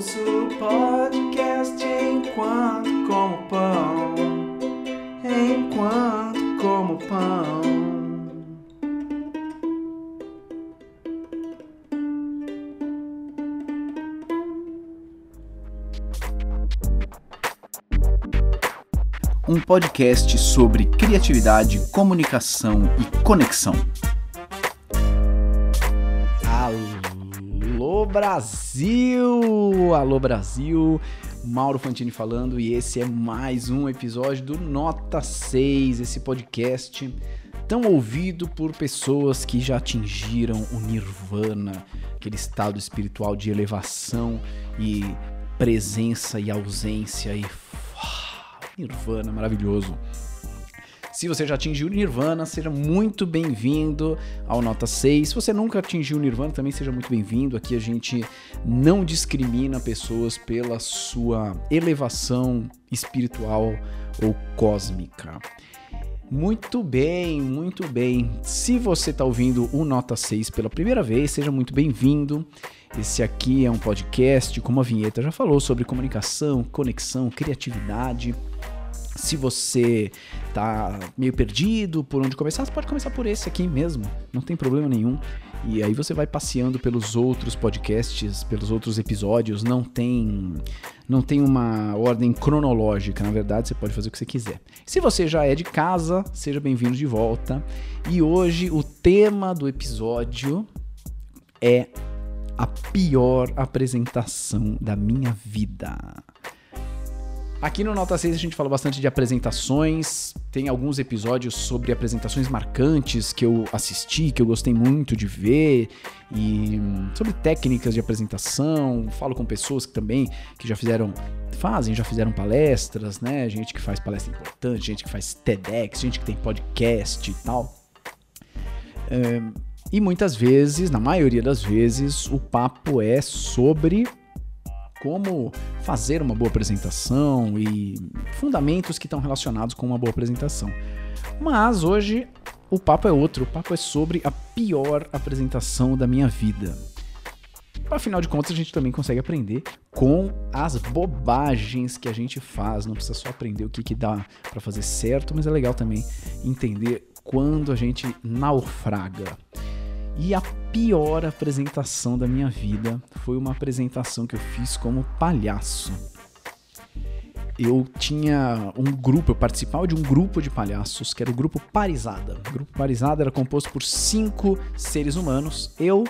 Ouço podcast enquanto como pão. Enquanto como pão. um podcast sobre criatividade, comunicação e conexão. Brasil! Alô Brasil! Mauro Fantini falando e esse é mais um episódio do Nota 6, esse podcast tão ouvido por pessoas que já atingiram o nirvana, aquele estado espiritual de elevação e presença e ausência e Nirvana, maravilhoso. Se você já atingiu o Nirvana, seja muito bem-vindo ao Nota 6. Se você nunca atingiu o Nirvana, também seja muito bem-vindo. Aqui a gente não discrimina pessoas pela sua elevação espiritual ou cósmica. Muito bem, muito bem. Se você está ouvindo o Nota 6 pela primeira vez, seja muito bem-vindo. Esse aqui é um podcast, como a vinheta já falou, sobre comunicação, conexão, criatividade se você tá meio perdido por onde começar, você pode começar por esse aqui mesmo, não tem problema nenhum. E aí você vai passeando pelos outros podcasts, pelos outros episódios, não tem não tem uma ordem cronológica, na verdade, você pode fazer o que você quiser. Se você já é de casa, seja bem-vindo de volta. E hoje o tema do episódio é a pior apresentação da minha vida. Aqui no Nota 6 a gente fala bastante de apresentações, tem alguns episódios sobre apresentações marcantes que eu assisti, que eu gostei muito de ver, e sobre técnicas de apresentação, falo com pessoas que também que já fizeram, fazem, já fizeram palestras, né? Gente que faz palestra importante, gente que faz TEDx, gente que tem podcast e tal. É, e muitas vezes, na maioria das vezes, o papo é sobre como fazer uma boa apresentação e fundamentos que estão relacionados com uma boa apresentação. Mas hoje o papo é outro, o papo é sobre a pior apresentação da minha vida. Afinal de contas, a gente também consegue aprender com as bobagens que a gente faz. Não precisa só aprender o que, que dá para fazer certo, mas é legal também entender quando a gente naufraga. E a pior apresentação da minha vida foi uma apresentação que eu fiz como palhaço. Eu tinha um grupo, eu participava de um grupo de palhaços, que era o grupo Parizada. O grupo Parizada era composto por cinco seres humanos, eu,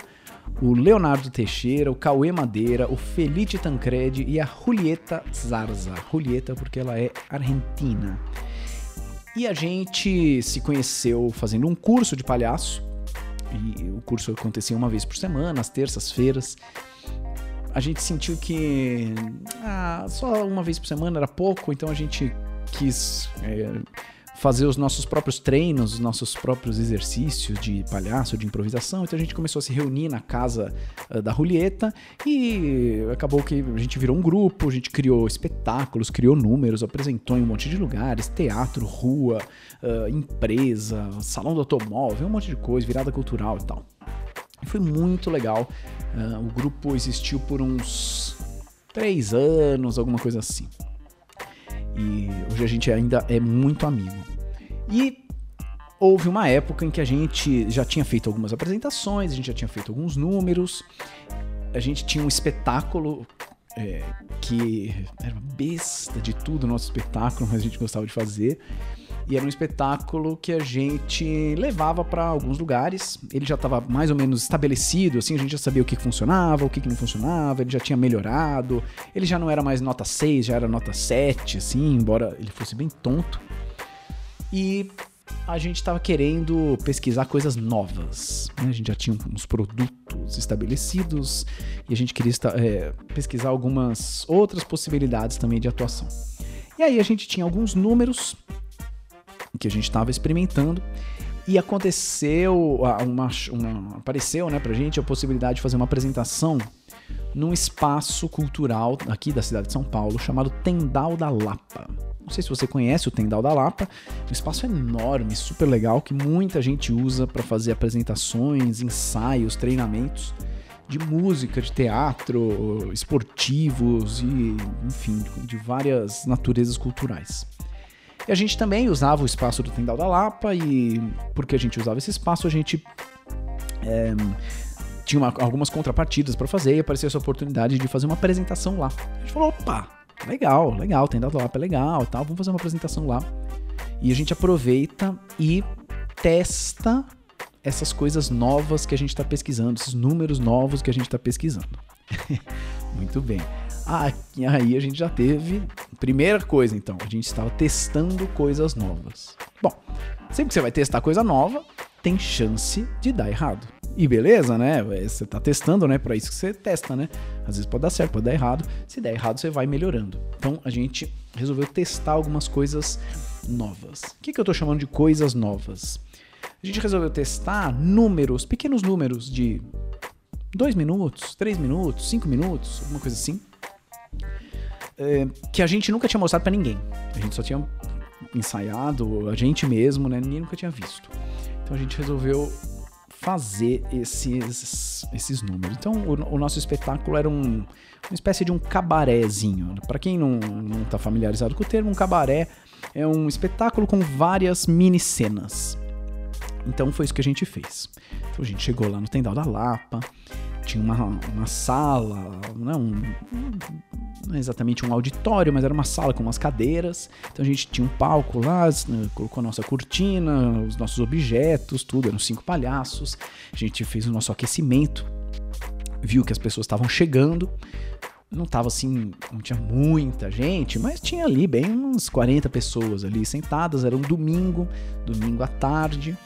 o Leonardo Teixeira, o Cauê Madeira, o Felipe Tancredi e a Julieta Zarza. Julieta porque ela é argentina. E a gente se conheceu fazendo um curso de palhaço e o curso acontecia uma vez por semana, às terças-feiras. A gente sentiu que ah, só uma vez por semana era pouco, então a gente quis é, fazer os nossos próprios treinos, os nossos próprios exercícios de palhaço, de improvisação. Então a gente começou a se reunir na casa uh, da Julieta e acabou que a gente virou um grupo, a gente criou espetáculos, criou números, apresentou em um monte de lugares, teatro, rua, uh, empresa, salão do automóvel, um monte de coisa, virada cultural e tal. foi muito legal. Uh, o grupo existiu por uns três anos, alguma coisa assim. E hoje a gente ainda é muito amigo. E houve uma época em que a gente já tinha feito algumas apresentações, a gente já tinha feito alguns números, a gente tinha um espetáculo é, que era uma besta de tudo o nosso espetáculo, mas a gente gostava de fazer. E era um espetáculo que a gente levava para alguns lugares. Ele já estava mais ou menos estabelecido, assim, a gente já sabia o que funcionava, o que não funcionava, ele já tinha melhorado. Ele já não era mais nota 6, já era nota 7, assim, embora ele fosse bem tonto. E a gente estava querendo pesquisar coisas novas. Né? A gente já tinha uns produtos estabelecidos e a gente queria é, pesquisar algumas outras possibilidades também de atuação. E aí a gente tinha alguns números que a gente estava experimentando E aconteceu, a- uma, uma- apareceu né, pra gente a possibilidade de fazer uma apresentação num espaço cultural aqui da cidade de São Paulo chamado Tendal da Lapa. Não sei se você conhece o Tendal da Lapa, um espaço enorme, super legal, que muita gente usa para fazer apresentações, ensaios, treinamentos de música, de teatro, esportivos e, enfim, de várias naturezas culturais. E a gente também usava o espaço do Tendal da Lapa e porque a gente usava esse espaço, a gente é, tinha uma- algumas contrapartidas para fazer e apareceu essa oportunidade de fazer uma apresentação lá. A gente falou, opa, legal, legal, Tendal da Lapa é legal, tal, vamos fazer uma apresentação lá. E a gente aproveita e testa essas coisas novas que a gente está pesquisando, esses números novos que a gente está pesquisando. Muito bem. Ah, aí a gente já teve. Primeira coisa, então, a gente estava testando coisas novas. Bom, sempre que você vai testar coisa nova, tem chance de dar errado. E beleza, né? Você tá testando, né? Para isso que você testa, né? Às vezes pode dar certo, pode dar errado. Se der errado, você vai melhorando. Então a gente resolveu testar algumas coisas novas. O que, que eu tô chamando de coisas novas? A gente resolveu testar números, pequenos números de 2 minutos, 3 minutos, 5 minutos, alguma coisa assim. É, que a gente nunca tinha mostrado pra ninguém. A gente só tinha ensaiado, a gente mesmo, né? Ninguém nunca tinha visto. Então a gente resolveu fazer esses, esses números. Então o, o nosso espetáculo era um, uma espécie de um cabarézinho. Para quem não, não tá familiarizado com o termo, um cabaré é um espetáculo com várias mini cenas. Então foi isso que a gente fez. Então a gente chegou lá no Tendal da Lapa, tinha uma, uma sala, não, um, não é exatamente um auditório, mas era uma sala com umas cadeiras. Então a gente tinha um palco lá, né, colocou a nossa cortina, os nossos objetos, tudo, eram cinco palhaços. A gente fez o nosso aquecimento, viu que as pessoas estavam chegando. Não tava assim, não tinha muita gente, mas tinha ali bem uns 40 pessoas ali sentadas. Era um domingo, domingo à tarde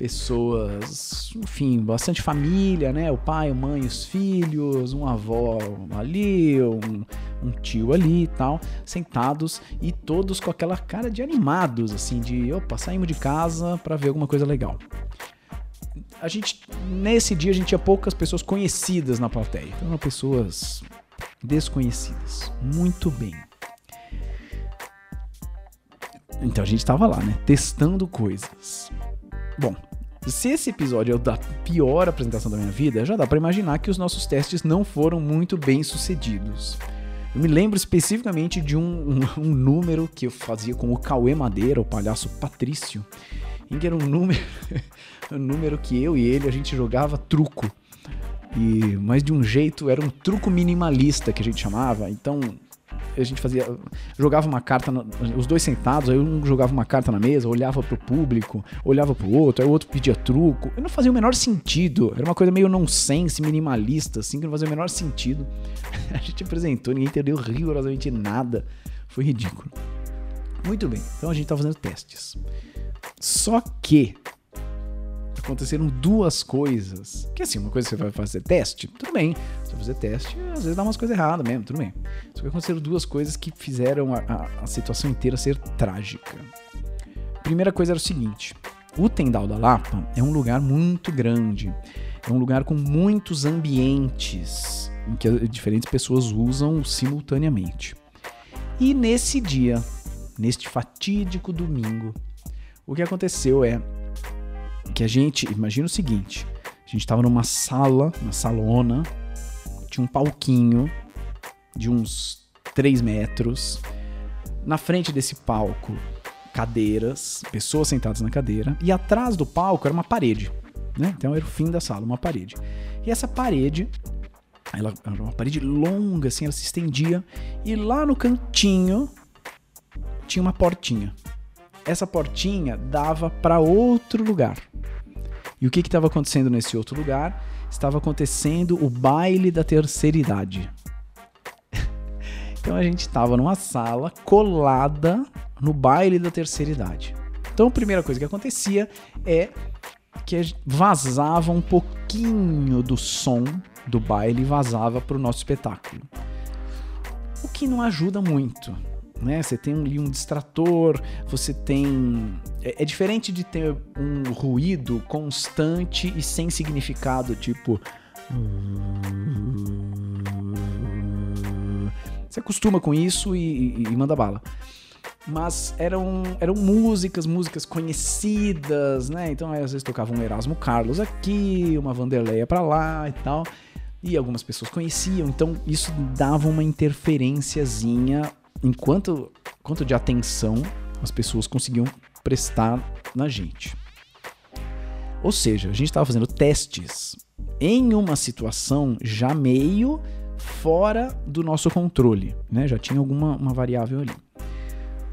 pessoas, enfim, bastante família, né? O pai, a mãe, os filhos, uma avó ali, um, um tio ali e tal, sentados e todos com aquela cara de animados, assim, de opa, saímos de casa para ver alguma coisa legal. A gente, nesse dia, a gente tinha poucas pessoas conhecidas na plateia, então eram pessoas desconhecidas. Muito bem. Então a gente tava lá, né? Testando coisas. Bom, se esse episódio é o da pior apresentação da minha vida, já dá pra imaginar que os nossos testes não foram muito bem sucedidos. Eu me lembro especificamente de um, um, um número que eu fazia com o Cauê Madeira, o palhaço Patrício, em que era um número, um número que eu e ele a gente jogava truco. E, mas de um jeito, era um truco minimalista que a gente chamava. Então, a gente fazia. Jogava uma carta, na- os dois sentados, aí um jogava uma carta na mesa, olhava pro público, olhava pro outro, aí o outro pedia truco. E não fazia o menor sentido. Era uma coisa meio nonsense, minimalista, assim, que não fazia o menor sentido. A gente apresentou, ninguém entendeu rigorosamente nada. Foi ridículo. Muito bem, então a gente tá fazendo testes. Só que aconteceram duas coisas. Que assim, uma coisa que você vai fazer teste, tudo bem. Você vai fazer teste, às vezes dá umas coisas erradas mesmo, tudo bem. Só que aconteceram duas coisas que fizeram a, a- a situação inteira ser trágica. Primeira coisa era o seguinte: o Tendal da Lapa é um lugar muito grande. É um lugar com muitos ambientes em que diferentes pessoas usam simultaneamente. E nesse dia, neste fatídico domingo, o que aconteceu é que a gente, imagina o seguinte, a gente tava numa sala, uma salona, tinha um palquinho de uns 3 metros, na frente desse palco, cadeiras, pessoas sentadas na cadeira, e atrás do palco era uma parede, né? Então era o fim da sala, uma parede. E essa parede, ela era uma parede longa, assim, ela se estendia, e lá no cantinho tinha uma portinha. Essa portinha dava para outro lugar. E o que estava acontecendo nesse outro lugar? Estava acontecendo o baile da terceira idade. então a gente estava numa sala colada no baile da terceira idade. Então a primeira coisa que acontecia é que vazava um pouquinho do som do baile e vazava para o nosso espetáculo. O que não ajuda muito, né? Você tem ali um distrator, você tem É, é diferente de ter um ruído constante e sem significado, tipo. Você acostuma com isso e, e- e manda bala. Mas eram, eram músicas, músicas conhecidas, né? Então às vezes tocava um Erasmo Carlos aqui, uma Vanderleia pra lá e tal. E algumas pessoas conheciam, então isso dava uma interferenciazinha enquanto quanto de atenção as pessoas conseguiam prestar na gente. Ou seja, a gente estava fazendo testes em uma situação já meio fora do nosso controle, né? Já tinha alguma uma variável ali.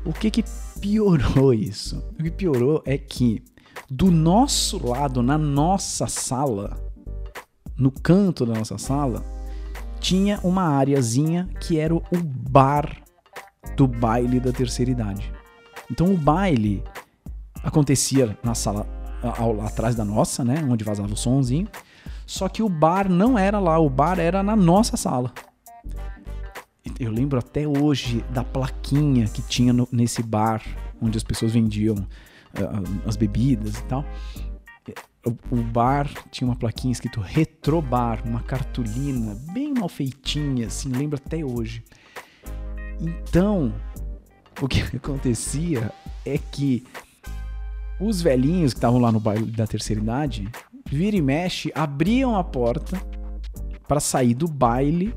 O que que piorou isso? O que piorou é que do nosso lado, na nossa sala, no canto da nossa sala, tinha uma areazinha que era o bar do baile da terceira idade. Então o baile acontecia na sala ao, atrás da nossa, né, onde vazava o somzinho. Só que o bar não era lá, o bar era na nossa sala. Eu lembro até hoje da plaquinha que tinha no- nesse bar, onde as pessoas vendiam ah, as bebidas e tal. O, o bar tinha uma plaquinha escrito Retrobar, uma cartolina bem mal feitinha, assim, lembro até hoje. Então, o que acontecia é que os velhinhos que estavam lá no baile da terceira idade, vira e mexe, abriam a porta para sair do baile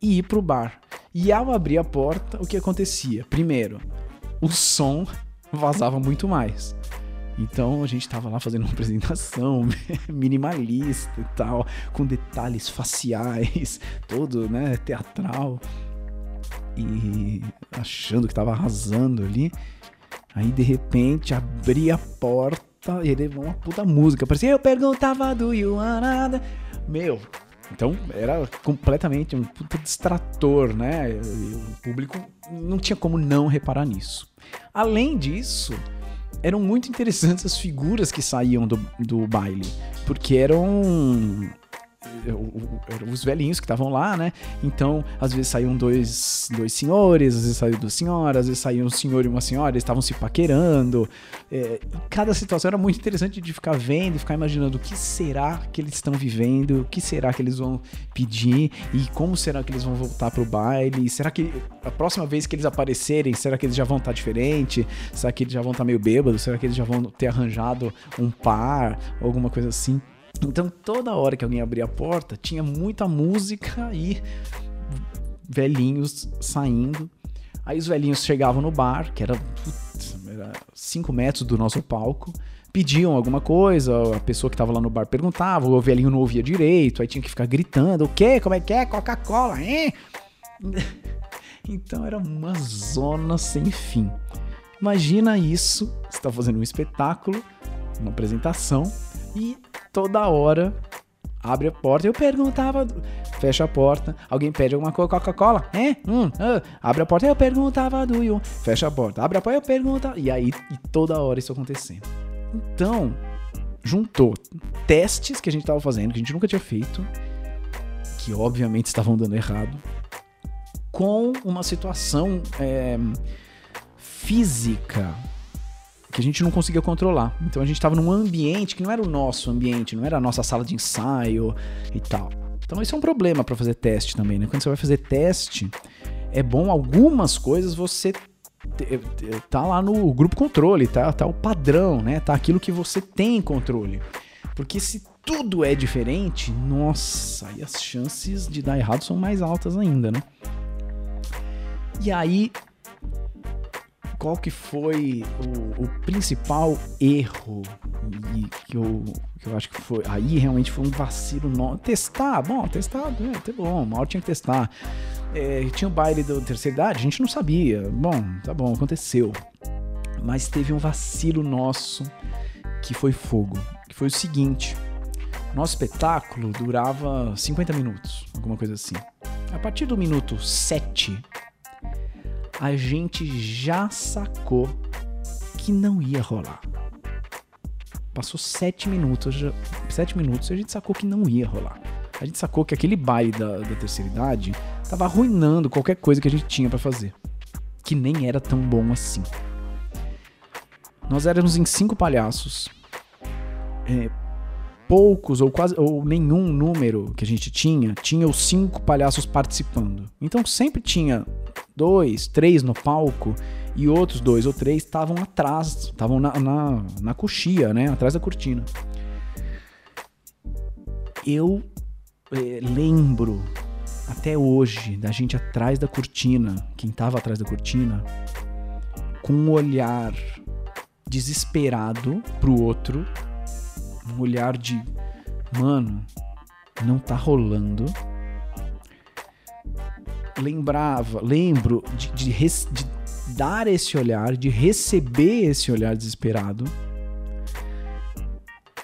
e ir pro bar. E ao abrir a porta, o que acontecia? Primeiro, o som vazava muito mais. Então a gente tava lá fazendo uma apresentação minimalista e tal, com detalhes faciais, todo, né, teatral. E achando que tava arrasando ali. Aí de repente abri a porta e ele uma puta música. Parecia eu perguntava do you want nada. Meu, então era completamente um puta distrator, né? E o público não tinha como não reparar nisso. Além disso, eram muito interessantes as figuras que saíam do, do baile, porque eram os velhinhos que estavam lá, né? Então, às vezes saíam dois, dois senhores, às vezes saíam duas senhoras, às vezes saíam um senhor e uma senhora, eles estavam se paquerando. É, cada situação era muito interessante de ficar vendo e ficar imaginando o que será que eles estão vivendo, o que será que eles vão pedir e como será que eles vão voltar pro baile. Será que a próxima vez que eles aparecerem, será que eles já vão estar diferente? Será que eles já vão estar meio bêbados? Será que eles já vão ter arranjado um par alguma coisa assim? Então, toda hora que alguém abria a porta, tinha muita música e velhinhos saindo. Aí os velhinhos chegavam no bar, que era 5 metros do nosso palco, pediam alguma coisa, a pessoa que tava lá no bar perguntava, o velhinho não ouvia direito, aí tinha que ficar gritando, o quê? Como é que é? Coca-Cola, hein? Então era uma zona sem fim. Imagina isso, você tá fazendo um espetáculo, uma apresentação, e toda hora abre a porta. Eu perguntava, fecha a porta, alguém pede alguma coisa, Coca-Cola, é? Hum, ah. abre a porta, eu perguntava do Will, fecha a porta, abre a porta, eu perguntava, e aí e toda hora isso acontecendo. Então, juntou testes que a gente tava fazendo, que a gente nunca tinha feito, que obviamente estavam dando errado, com uma situação é, física que a gente não conseguia controlar. Então a gente estava num ambiente que não era o nosso ambiente, não era a nossa sala de ensaio e tal. Então isso é um problema para fazer teste também, né? Quando você vai fazer teste, é bom algumas coisas você te- te- tá lá no grupo controle, tá, tá o padrão, né? Tá aquilo que você tem controle. Porque se tudo é diferente, nossa, aí as chances de dar errado são mais altas ainda, né? E aí, qual que foi o, o principal erro que eu, que eu acho que foi aí realmente foi um vacilo no, testar bom testar é, tá bom hora tinha que testar. É, tinha o baile da terceira idade a gente não sabia bom tá bom aconteceu. Mas teve um vacilo nosso que foi fogo que foi o seguinte nosso espetáculo durava 50 minutos alguma coisa assim. A partir do minuto 7 a gente já sacou que não ia rolar. Passou sete minutos, já, sete minutos e a gente sacou que não ia rolar. A gente sacou que aquele baile da, da terceira idade tava arruinando qualquer coisa que a gente tinha pra fazer. Que nem era tão bom assim. Nós éramos em cinco palhaços. É, poucos ou quase ou nenhum número que a gente tinha tinha os cinco palhaços participando. Então sempre tinha dois, três no palco e outros dois ou três estavam atrás, estavam na, na, na coxia, né? Atrás da cortina. Eu é, lembro até hoje da gente atrás da cortina, quem tava atrás da cortina, com um olhar desesperado pro outro, um olhar de mano, não tá rolando. Lembrava, lembro de, de, de dar esse olhar, de receber esse olhar desesperado.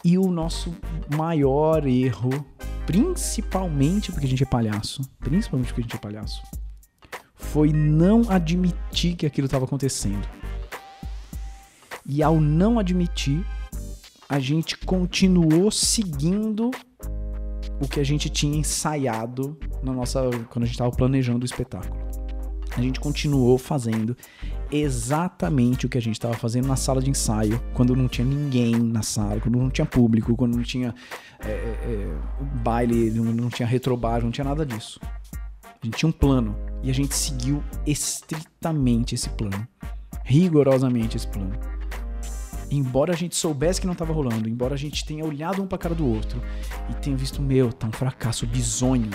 E o nosso maior erro, principalmente porque a gente é palhaço, principalmente porque a gente é palhaço, foi não admitir que aquilo estava acontecendo. E ao não admitir, a gente continuou seguindo o que a gente tinha ensaiado na nossa quando a gente estava planejando o espetáculo. A gente continuou fazendo exatamente o que a gente estava fazendo na sala de ensaio, quando não tinha ninguém na sala, quando não tinha público, quando não tinha é, é, baile, não, tinha retrobar, não tinha nada disso. A gente tinha um plano e a gente seguiu estritamente esse plano, rigorosamente esse plano embora a gente soubesse que não estava rolando, embora a gente tenha olhado um para cara do outro e tenha visto, meu, tá um fracasso bizonho,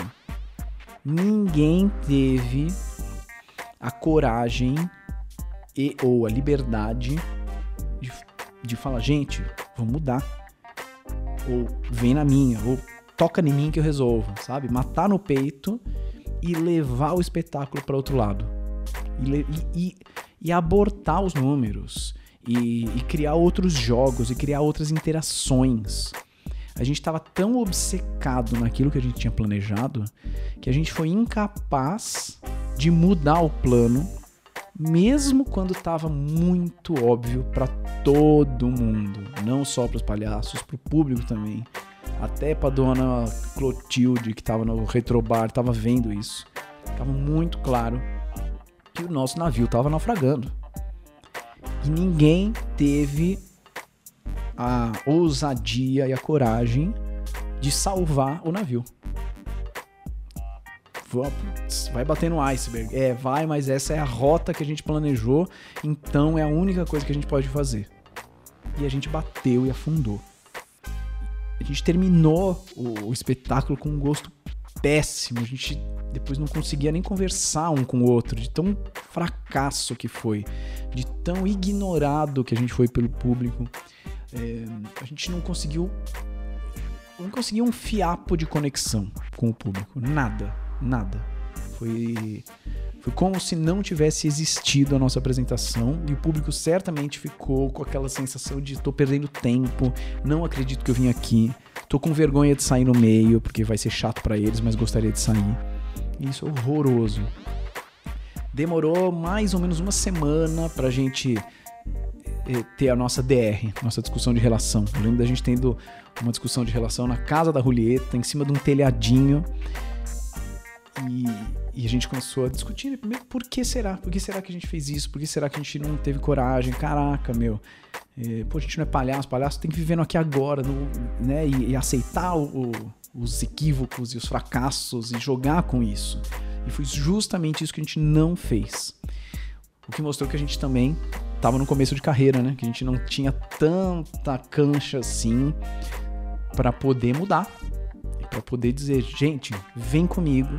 ninguém teve a coragem e ou a liberdade de, de falar, gente, vamos mudar. Ou vem na minha, ou toca em mim que eu resolvo, sabe? Matar no peito e levar o espetáculo para outro lado. E, e, e abortar os números e, e criar outros jogos e criar outras interações. A gente estava tão obcecado naquilo que a gente tinha planejado que a gente foi incapaz de mudar o plano, mesmo quando estava muito óbvio para todo mundo, não só para os palhaços, para o público também. Até para dona Clotilde que estava no retrobar, estava vendo isso. Tava muito claro que o nosso navio estava naufragando. E ninguém teve a ousadia e a coragem de salvar o navio. Vai bater no iceberg. É, vai, mas essa é a rota que a gente planejou, então é a única coisa que a gente pode fazer. E a gente bateu e afundou. A gente terminou o, o espetáculo com um gosto péssimo. A gente depois não conseguia nem conversar um com o outro, de tão fracasso que foi, de tão ignorado que a gente foi pelo público. É, a gente não conseguiu. Não conseguia um fiapo de conexão com o público. Nada. Nada. Foi. Foi como se não tivesse existido a nossa apresentação e o público certamente ficou com aquela sensação de tô perdendo tempo, não acredito que eu vim aqui, tô com vergonha de sair no meio porque vai ser chato para eles, mas gostaria de sair. Isso é horroroso. Demorou mais ou menos uma semana pra gente eh, ter a nossa DR, nossa discussão de relação. Eu lembro da gente tendo uma discussão de relação na casa da Julieta, em cima de um telhadinho. E, e, a gente começou a discutir, né? primeiro, por que será? Por que será que a gente fez isso? Por que será que a gente não teve coragem? Caraca, meu. É, pô, a gente não é palhaço, palhaço tem que viver no aqui agora, no, né? E, e aceitar o, os equívocos e os fracassos e jogar com isso. E foi justamente isso que a gente não fez. O que mostrou que a gente também estava no começo de carreira, né? Que a gente não tinha tanta cancha assim para poder mudar, para poder dizer, gente, vem comigo.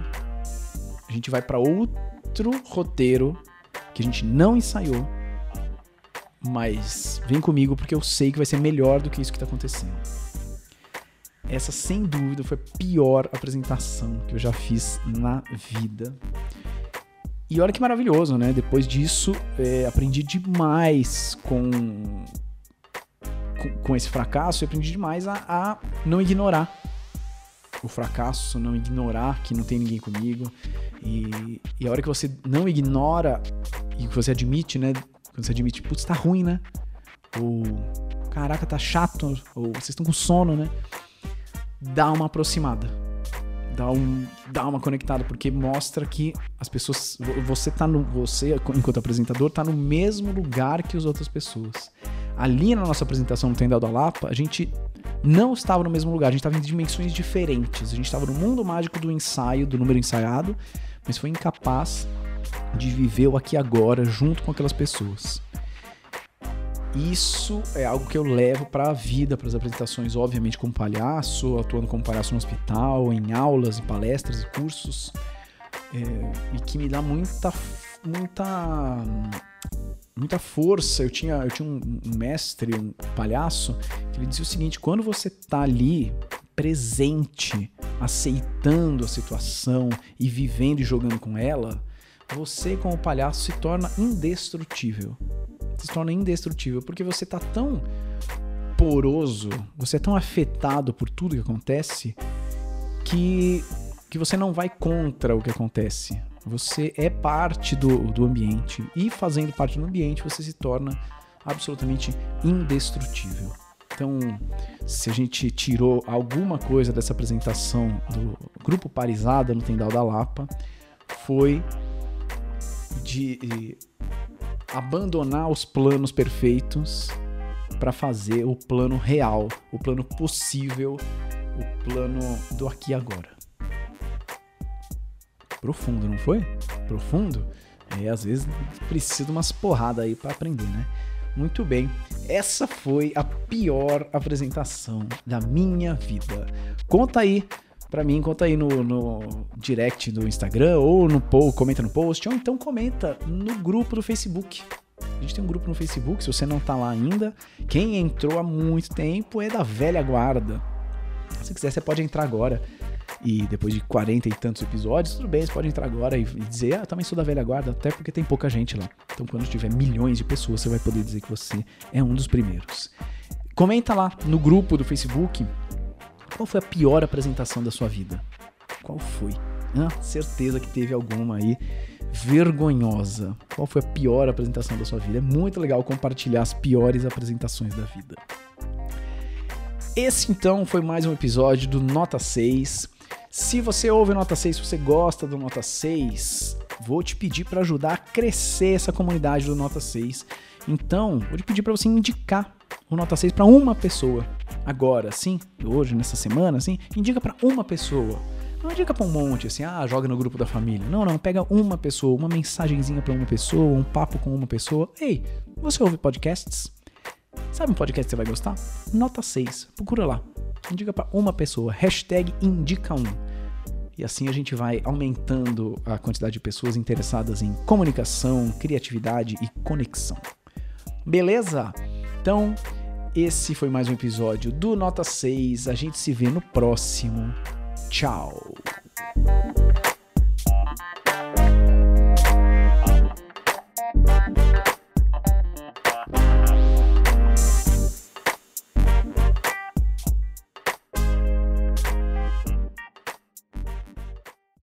A gente vai para outro roteiro que a gente não ensaiou, mas vem comigo porque eu sei que vai ser melhor do que isso que está acontecendo. Essa, sem dúvida, foi a pior apresentação que eu já fiz na vida. E olha que maravilhoso, né? Depois disso, é, aprendi demais com, com, com, esse fracasso. Eu aprendi demais a, a não ignorar o fracasso, não ignorar que não tem ninguém comigo. E, e a hora que você não ignora e que você admite, né? Quando você admite, putz, tá ruim, né? Ou caraca, tá chato, ou vocês estão com sono, né? dá uma aproximada. Dá, um, dá uma conectada, porque mostra que as pessoas. Você tá no. Você, enquanto apresentador, tá no mesmo lugar que as outras pessoas. ali na nossa apresentação no Tendal da Lapa, a gente não estava no mesmo lugar, a gente estava em dimensões diferentes. A gente estava no mundo mágico do ensaio, do número ensaiado, mas foi incapaz de viver o aqui agora junto com aquelas pessoas. Isso é algo que eu levo para a vida, para as apresentações, obviamente como palhaço, atuando como palhaço no hospital, em aulas e palestras e cursos, é, e que me dá muita, muita, muita força. Eu tinha, eu tinha um, um mestre, um palhaço, que ele dizia o seguinte: quando você tá ali presente, aceitando a situação e vivendo e jogando com ela, você como palhaço se torna indestrutível se torna indestrutível, porque você tá tão poroso, você é tão afetado por tudo que acontece que, que você não vai contra o que acontece. Você é parte do, do ambiente e fazendo parte do ambiente você se torna absolutamente indestrutível. Então, se a gente tirou alguma coisa dessa apresentação do grupo Parisada no Tendal da Lapa, foi de abandonar os planos perfeitos para fazer o plano real, o plano possível, o plano do aqui e agora. Profundo, não foi? Profundo? É, às vezes precisa de umas porradas aí para aprender, né? Muito bem, essa foi a pior apresentação da minha vida. Conta aí para mim, conta aí no, no, direct do Instagram ou no post, comenta no post, ou então comenta no grupo do Facebook. A gente tem um grupo no Facebook, se você não tá lá ainda. Quem entrou há muito tempo é da velha guarda. Se quiser, você pode entrar agora. E depois de 40 e tantos episódios, tudo bem, você pode entrar agora e, dizer, ah, também sou da velha guarda, até porque tem pouca gente lá. Então, quando tiver milhões de pessoas, você vai poder dizer que você é um dos primeiros. Comenta lá no grupo do Facebook qual foi a pior apresentação da sua vida? Qual foi? Ah, certeza que teve alguma aí vergonhosa. Qual foi a pior apresentação da sua vida? É muito legal compartilhar as piores apresentações da vida. Esse então foi mais um episódio do Nota 6. Se você ouve Nota 6, se você gosta do Nota 6, vou te pedir para ajudar a crescer essa comunidade do Nota 6. Então, vou te pedir para você indicar o Nota 6 para uma pessoa agora, assim, hoje, nessa semana, assim, indica para uma pessoa. Não indica para um monte, assim, ah, joga no grupo da família. Não, não, pega uma pessoa, uma mensagenzinha para uma pessoa, um papo com uma pessoa. Ei, você ouve podcasts? Sabe um podcast que você vai gostar? Nota 6, procura lá. Indica para uma pessoa, hashtag indica um. E assim a gente vai aumentando a quantidade de pessoas interessadas em comunicação, criatividade e conexão. Beleza? Então, esse foi mais um episódio do Nota 6. A gente se vê no próximo. Tchau.